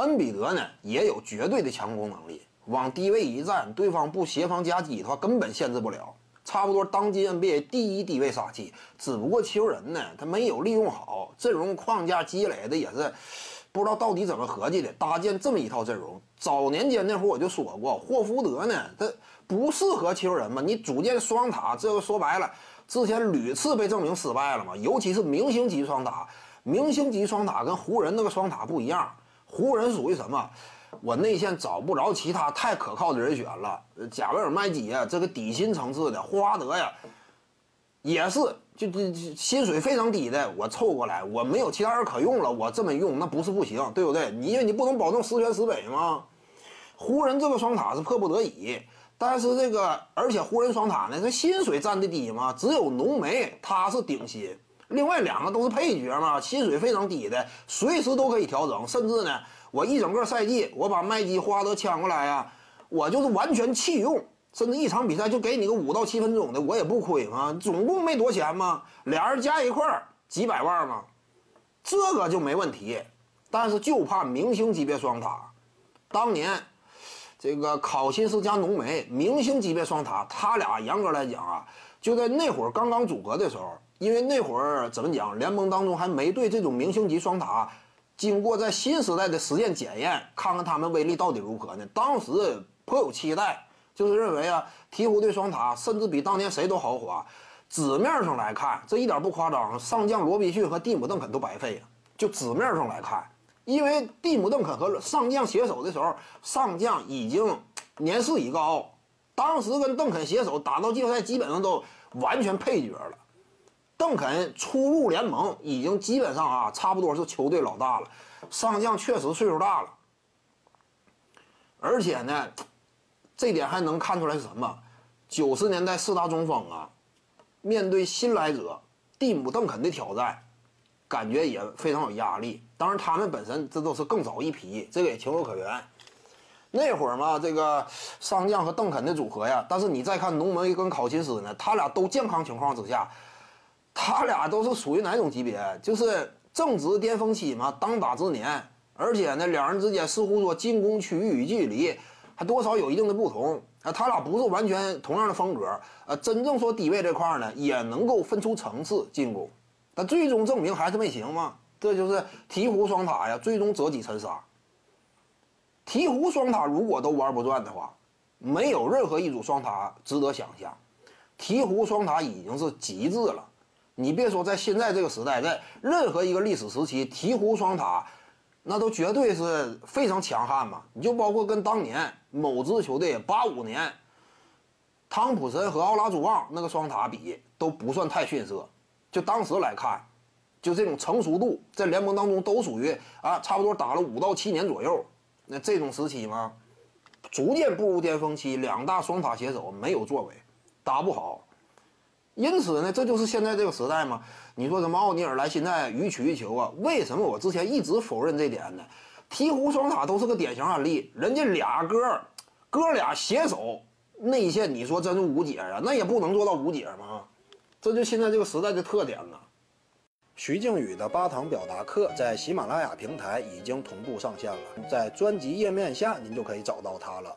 恩比德呢也有绝对的强攻能力，往低位一站，对方不协防夹击的话，根本限制不了。差不多当今 NBA 第一低位杀器，只不过球人呢他没有利用好阵容框架积累的也是不知道到底怎么合计的，搭建这么一套阵容。早年间那会儿我就说过，霍福德呢他不适合球人嘛，你组建双塔，这个说白了，之前屡次被证明失败了嘛，尤其是明星级双塔。明星级双塔跟湖人那个双塔不一样，湖人属于什么？我内线找不着其他太可靠的人选了。贾维尔、麦基呀，这个底薪层次的，霍华德呀，也是就就薪水非常低的，我凑过来，我没有其他人可用了，我这么用那不是不行，对不对？你因为你不能保证十全十美吗？湖人这个双塔是迫不得已，但是这个而且湖人双塔呢，这薪水占的低嘛，只有浓眉他是顶薪。另外两个都是配角嘛，薪水非常低的，随时都可以调整。甚至呢，我一整个赛季，我把麦基、霍华德抢过来呀，我就是完全弃用。甚至一场比赛就给你个五到七分钟的，我也不亏嘛。总共没多钱嘛，俩人加一块儿几百万嘛，这个就没问题。但是就怕明星级别双塔，当年这个考辛斯加浓眉明星级别双塔，他俩严格来讲啊，就在那会儿刚刚组合的时候。因为那会儿怎么讲，联盟当中还没对这种明星级双塔经过在新时代的实践检验，看看他们威力到底如何呢？当时颇有期待，就是认为啊，鹈鹕队双塔甚至比当年谁都豪华。纸面上来看，这一点不夸张，上将罗宾逊和蒂姆邓肯都白费了。就纸面上来看，因为蒂姆邓肯和上将携手的时候，上将已经年事已高，当时跟邓肯携手打到季后赛，基本上都完全配角了。邓肯初入联盟，已经基本上啊，差不多是球队老大了。上将确实岁数大了，而且呢，这点还能看出来是什么？九十年代四大中锋啊，面对新来者蒂姆·邓肯的挑战，感觉也非常有压力。当然，他们本身这都是更早一批，这个也情有可原。那会儿嘛，这个上将和邓肯的组合呀，但是你再看浓眉跟考辛斯呢，他俩都健康情况之下。他俩都是属于哪种级别？就是正值巅峰期嘛，当打之年。而且呢，两人之间似乎说进攻区域与距离还多少有一定的不同啊。他俩不是完全同样的风格。呃，真正说低位这块呢，也能够分出层次进攻。但最终证明还是没行嘛。这就是鹈鹕双塔呀，最终折戟沉沙。鹈鹕双塔如果都玩不转的话，没有任何一组双塔值得想象。鹈鹕双塔已经是极致了。你别说，在现在这个时代，在任何一个历史时期，鹈鹕双塔，那都绝对是非常强悍嘛。你就包括跟当年某支球队八五年，汤普森和奥拉朱旺那个双塔比，都不算太逊色。就当时来看，就这种成熟度，在联盟当中都属于啊，差不多打了五到七年左右。那这种时期嘛，逐渐步入巅峰期，两大双塔携手没有作为，打不好。因此呢，这就是现在这个时代嘛。你说什么奥尼尔来现在予取予求啊？为什么我之前一直否认这点呢？鹈鹕双塔都是个典型案例，人家俩哥，哥俩携手内线，你说真是无解啊？那也不能做到无解嘛。这就现在这个时代的特点了。徐静宇的八堂表达课在喜马拉雅平台已经同步上线了，在专辑页面下您就可以找到它了。